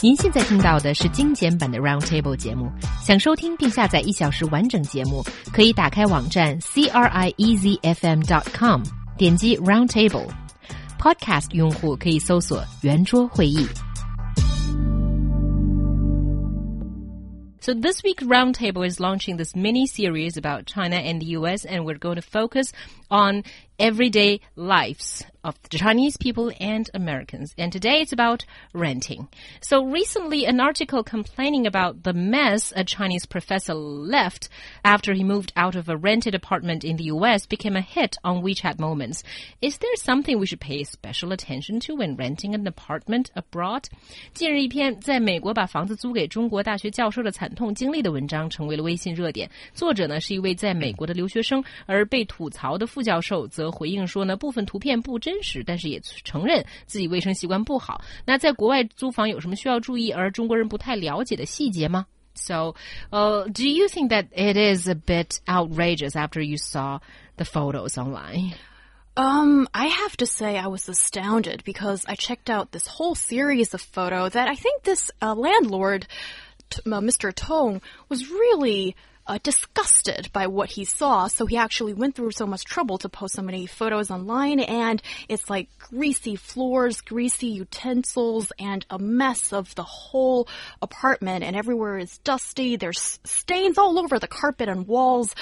您现在听到的是精简版的 Roundtable 节目。想收听并下载一小时完整节目，可以打开网站 c r i e z f m dot com，点击 Roundtable。Podcast 用户可以搜索圆桌会议。So this week Roundtable is launching this mini series about China and the US and we're going to focus on everyday lives of the Chinese people and Americans. And today it's about renting. So recently, an article complaining about the mess a Chinese professor left after he moved out of a rented apartment in the U.S. became a hit on WeChat Moments. Is there something we should pay special attention to when renting an apartment abroad? 近日，一篇在美国把房子租给中国大学教授的惨痛经历的文章成为了微信热点。作者呢是一位在美国的留学生，而被吐槽的副教授则回应说呢，部分图片不真 实，但是也承认自己卫生习惯不好。那在国外租房有什么需要注意而中国人不太了解的细节吗？So, uh, do you think that it is a bit outrageous after you saw the photos online? Um, I have to say I was astounded because I checked out this whole series of photo that I think this uh, landlord, uh, Mr. Tong, was really uh, disgusted by what he saw, so he actually went through so much trouble to post so many photos online, and it's like greasy floors, greasy utensils, and a mess of the whole apartment, and everywhere is dusty. There's stains all over the carpet and walls.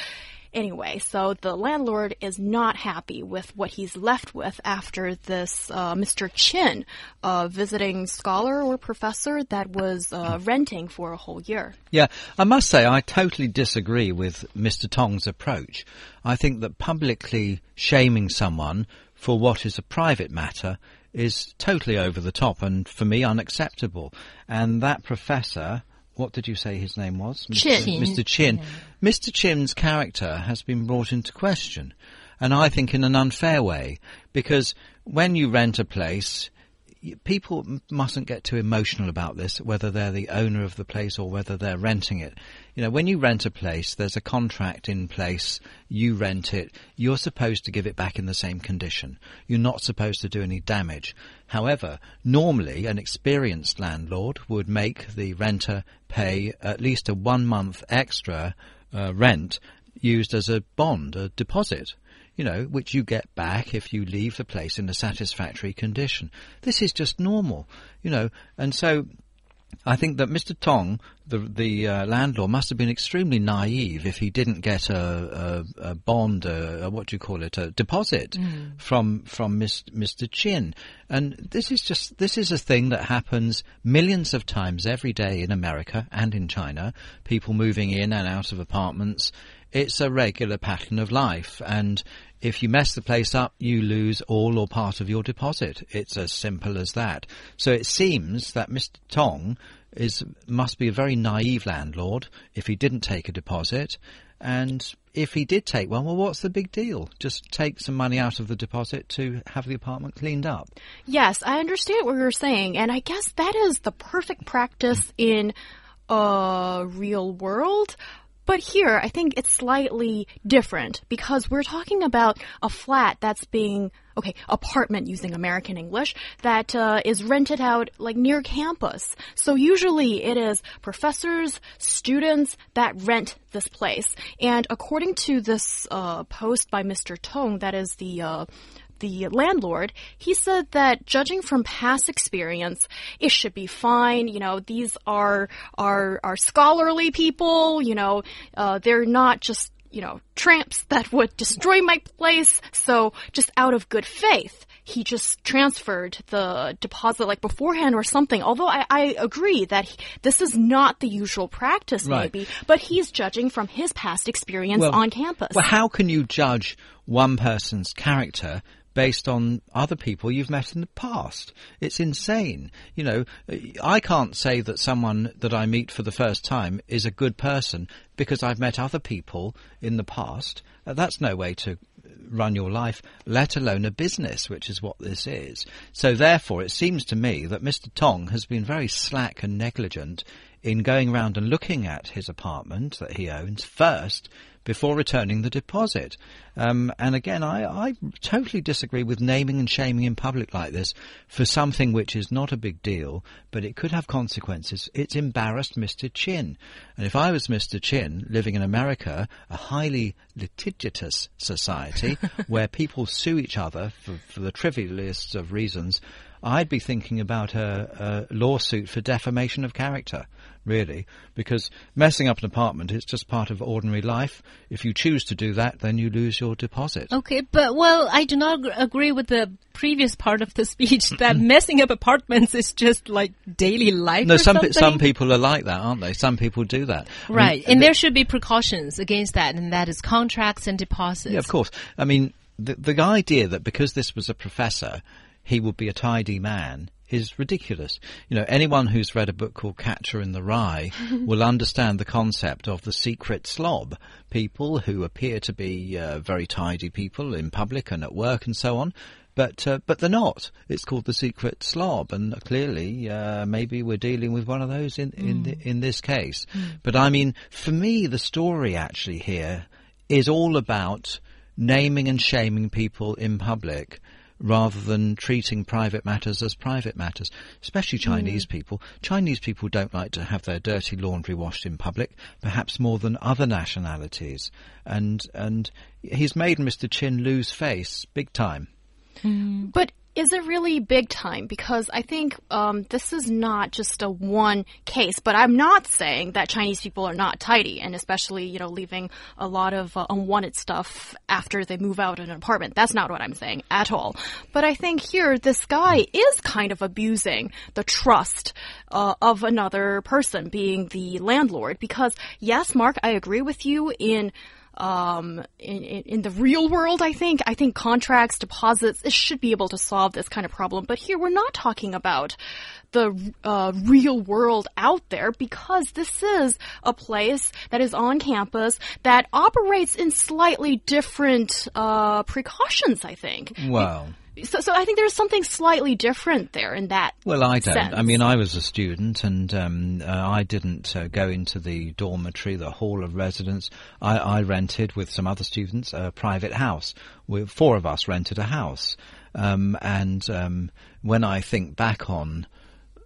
Anyway, so the landlord is not happy with what he's left with after this uh, Mr. Chin, a visiting scholar or professor that was uh, renting for a whole year. Yeah, I must say I totally disagree with Mr. Tong's approach. I think that publicly shaming someone for what is a private matter is totally over the top and for me unacceptable. And that professor what did you say his name was? Chin. Mr. Chin. Yeah. Mr. Chin's character has been brought into question. And I think in an unfair way. Because when you rent a place, people mustn't get too emotional about this, whether they're the owner of the place or whether they're renting it. You know, when you rent a place, there's a contract in place. You rent it. You're supposed to give it back in the same condition. You're not supposed to do any damage. However, normally an experienced landlord would make the renter pay at least a one month extra uh, rent used as a bond, a deposit you know, which you get back if you leave the place in a satisfactory condition. This is just normal, you know, and so I think that Mr. Tong, the the uh, landlord, must have been extremely naive if he didn't get a, a, a bond, a, a, what do you call it, a deposit mm. from from Mr. Chin. And this is just this is a thing that happens millions of times every day in America and in China. People moving in and out of apartments. It's a regular pattern of life, and if you mess the place up, you lose all or part of your deposit. It's as simple as that. So it seems that Mr. Tong is must be a very naive landlord if he didn't take a deposit. And if he did take one, well, what's the big deal? Just take some money out of the deposit to have the apartment cleaned up. Yes, I understand what you're saying. And I guess that is the perfect practice in a real world. But here, I think it's slightly different because we're talking about a flat that's being okay, apartment using American English that uh, is rented out like near campus. So usually it is professors, students that rent this place. And according to this uh, post by Mr. Tong, that is the uh, the landlord, he said that judging from past experience, it should be fine. You know, these are are are scholarly people. You know, uh, they're not just you know tramps that would destroy my place. So just out of good faith, he just transferred the deposit like beforehand or something. Although I, I agree that he, this is not the usual practice, right. maybe, but he's judging from his past experience well, on campus. Well, how can you judge one person's character based on other people you've met in the past. It's insane. You know, I can't say that someone that I meet for the first time is a good person because I've met other people in the past. Uh, that's no way to run your life, let alone a business, which is what this is. So therefore, it seems to me that Mr. Tong has been very slack and negligent in going round and looking at his apartment that he owns first before returning the deposit. Um, and again, I, I totally disagree with naming and shaming in public like this for something which is not a big deal, but it could have consequences. It's embarrassed Mr. Chin. And if I was Mr. Chin living in America, a highly litigious society where people sue each other for, for the trivialest of reasons, I'd be thinking about a, a, lawsuit for defamation of character, really, because messing up an apartment is just part of ordinary life. If you choose to do that, then you lose your deposit. Okay, but well, I do not agree with the previous part of the speech that messing up apartments is just like daily life. No, some some people are like that, aren't they? Some people do that. Right, I mean, and there should be precautions against that, and that is contracts and deposits. Yeah, of course. I mean, the the idea that because this was a professor he would be a tidy man is ridiculous. You know, anyone who's read a book called Catcher in the Rye will understand the concept of the secret slob. People who appear to be uh, very tidy people in public and at work and so on. But uh, but they're not. It's called the secret slob, and clearly uh, maybe we're dealing with one of those in in, the, in this case. But I mean, for me, the story actually here is all about naming and shaming people in public rather than treating private matters as private matters, especially hmm. Chinese people. Chinese people don't like to have their dirty laundry washed in public, perhaps more than other nationalities. And and he's made Mr. Chin lose face big time. Hmm. But is it really big time? Because I think um, this is not just a one case. But I'm not saying that Chinese people are not tidy, and especially you know leaving a lot of uh, unwanted stuff after they move out in an apartment. That's not what I'm saying at all. But I think here this guy is kind of abusing the trust uh, of another person, being the landlord. Because yes, Mark, I agree with you in um, in, in, the real world, I think, I think contracts, deposits, it should be able to solve this kind of problem. But here we're not talking about the uh, real world out there because this is a place that is on campus that operates in slightly different uh, precautions, I think. Well. So, so I think there's something slightly different there in that. Well, I don't. sense. I mean, I was a student, and um, uh, I didn't uh, go into the dormitory, the hall of residence. I, I rented with some other students a private house. We, four of us rented a house, um, and um, when I think back on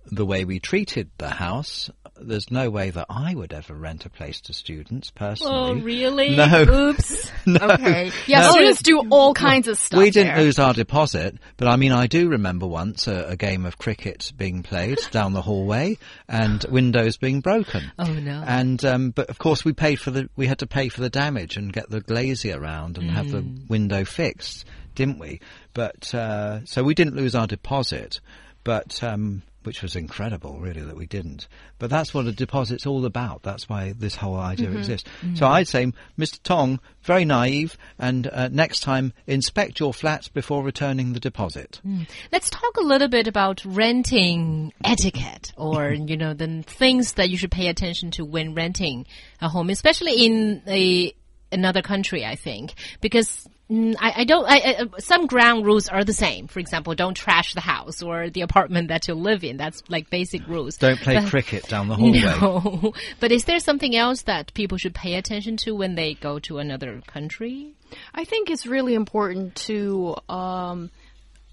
the way we treated the house, there's no way that I would ever rent a place to students personally. Oh, really? No. Oops. Okay. yeah, No. students do all kinds of stuff. We didn't there. lose our deposit, but I mean, I do remember once a, a game of cricket being played down the hallway and windows being broken. Oh, no. And um, but of course we paid for the we had to pay for the damage and get the glazier around and have the window fixed, didn't we? But uh, so we didn't lose our deposit, but. Um, which was incredible, really, that we didn't. But that's what a deposit's all about. That's why this whole idea mm-hmm. exists. Mm-hmm. So I'd say, Mr. Tong, very naive, and uh, next time inspect your flats before returning the deposit. Mm. Let's talk a little bit about renting etiquette or, you know, the things that you should pay attention to when renting a home, especially in a, another country, I think, because mm, I, I don't, I, I, some ground rules are the same. For example, don't trash the house or the apartment that you live in. That's like basic rules. Don't play But- cricket down the hallway. No. But is there something else that people should pay attention to when they go to another country? I think it's really important to um,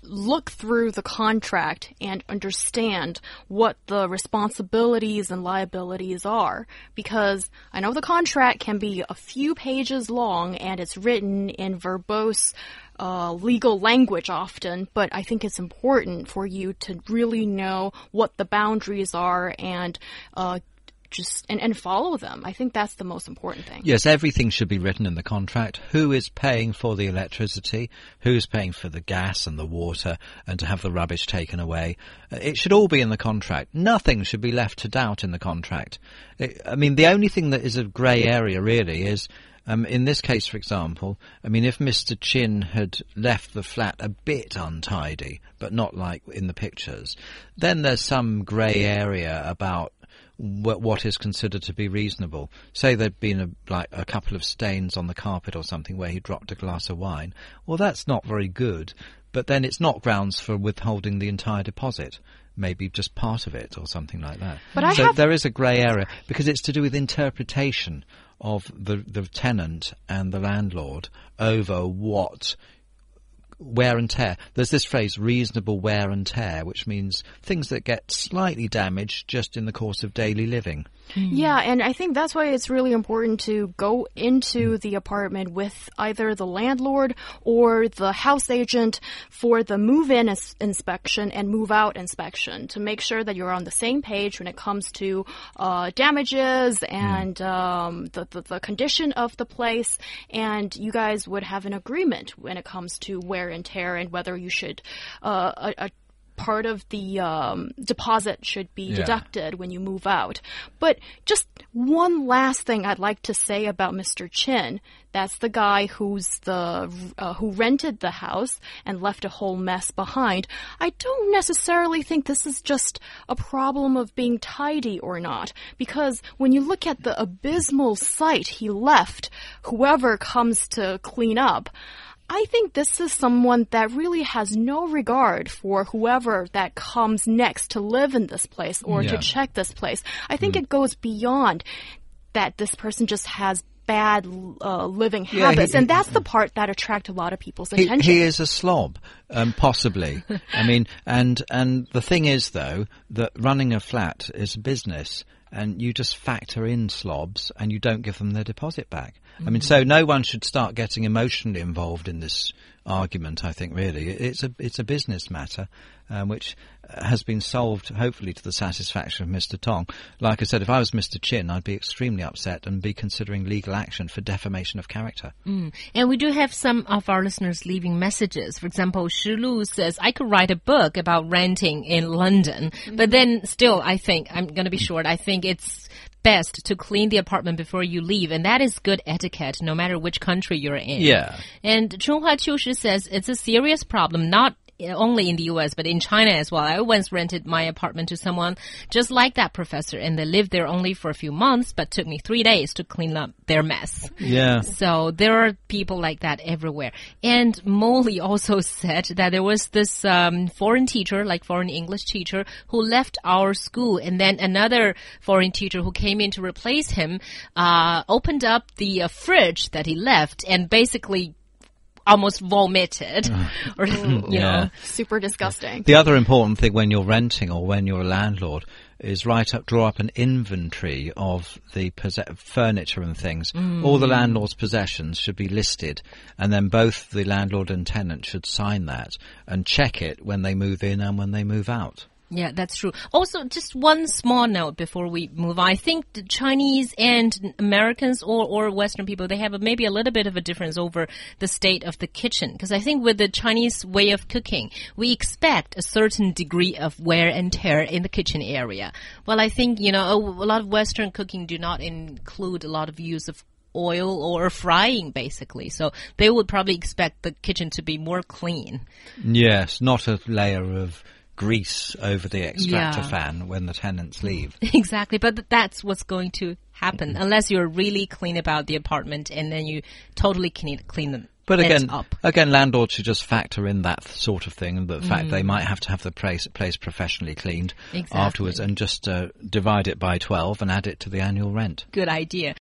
look through the contract and understand what the responsibilities and liabilities are. Because I know the contract can be a few pages long and it's written in verbose uh, legal language often, but I think it's important for you to really know what the boundaries are and uh, just and, and follow them. I think that's the most important thing. Yes, everything should be written in the contract. Who is paying for the electricity? Who's paying for the gas and the water and to have the rubbish taken away? Uh, It should all be in the contract. Nothing should be left to doubt in the contract. It- I mean, the only thing that is a grey area really is um, in this case, for example, I mean, if Mr. Chin had left the flat a bit untidy, but not like in the pictures, then there's some grey area about what is considered to be reasonable. Say there'd been a, like a couple of stains on the carpet or something where he dropped a glass of wine. Well, that's not very good, but then it's not grounds for withholding the entire deposit. maybe just part of it or something like that. But I so have- there is a grey area because it's to do with interpretation of the the tenant and the landlord over what wear and tear. There's this phrase, reasonable wear and tear, which means things that get slightly damaged just in the course of daily living. Yeah, and I think that's why it's really important to go into the apartment with either the landlord or the house agent for the move in ins- inspection and move out inspection to make sure that you're on the same page when it comes to uh, damages and um, the, the, the condition of the place. And you guys would have an agreement when it comes to wear and tear and whether you should. Uh, a, a part of the um, deposit should be Yeah. deducted when you move out. But just one last thing I'd like to say about Mr. Chin. That's the guy who's the uh, who rented the house and left a whole mess behind. I don't necessarily think this is just a problem of being tidy or not, because when you look at the abysmal sight he left, whoever comes to clean up. I think this is someone that really has no regard for whoever that comes next to live in this place or Yeah. to check this place. I think it goes beyond that this person just has bad uh, living Yeah, habits, he- and that's the part that attract a lot of people's He, attention. he is a slob, um, possibly. I mean, and and the thing is, though, that running a flat is a business, and you just factor in slobs, and you don't give them their deposit back. I mean, so no one should start getting emotionally involved in this argument. I think really, it's a it's a business matter, um, which has been solved hopefully to the satisfaction of Mr. Tong. Like I said, if I was Mr. Chin, I'd be extremely upset and be considering legal action for defamation of character. And we do have some of our listeners leaving messages. For example, Shi Lu says, I could write a book about renting in London, but then still, I think, I'm going to be short, I think it's best to clean the apartment before you leave, and that is good etiquette no matter which country you're in. Yeah. And Chunghua Qiushi says it's a serious problem, not only in the US, but in China as well. I once rented my apartment to someone just like that professor, and they lived there only for a few months, but took me three days to clean up their mess. Yeah. So there are people like that everywhere. And Molly also said that there was this um, foreign teacher, like foreign English teacher, who left our school, and then another foreign teacher who came in to replace him uh, opened up the uh, fridge that he left and basically almost vomited, or you know. Yeah. Super disgusting. The other important thing when you're renting or when you're a landlord is write up, draw up an inventory of the posse- furniture and things. Mm. All the landlord's possessions should be listed, and then both the landlord and tenant should sign that and check it when they move in and when they move out. Yeah, that's true. Also, just one small note before we move on. I think the Chinese and Americans or, or Western people, they have a, maybe a little bit of a difference over the state of the kitchen. Because I think with the Chinese way of cooking, we expect a certain degree of wear and tear in the kitchen area. Well, I think, you know, a, a lot of Western cooking do not include a lot of use of oil or frying basically. So they would probably expect the kitchen to be more clean. Yes, not a layer of grease over the extractor Yeah. fan when the tenants leave. Exactly, but that's what's going to happen unless you're really clean about the apartment and then you totally clean clean them. But again, up. again, landlords should just factor in that sort of thing, and the fact they might have to have the place, place professionally cleaned Exactly. afterwards, and just uh, divide it by twelve and add it to the annual rent. Good idea.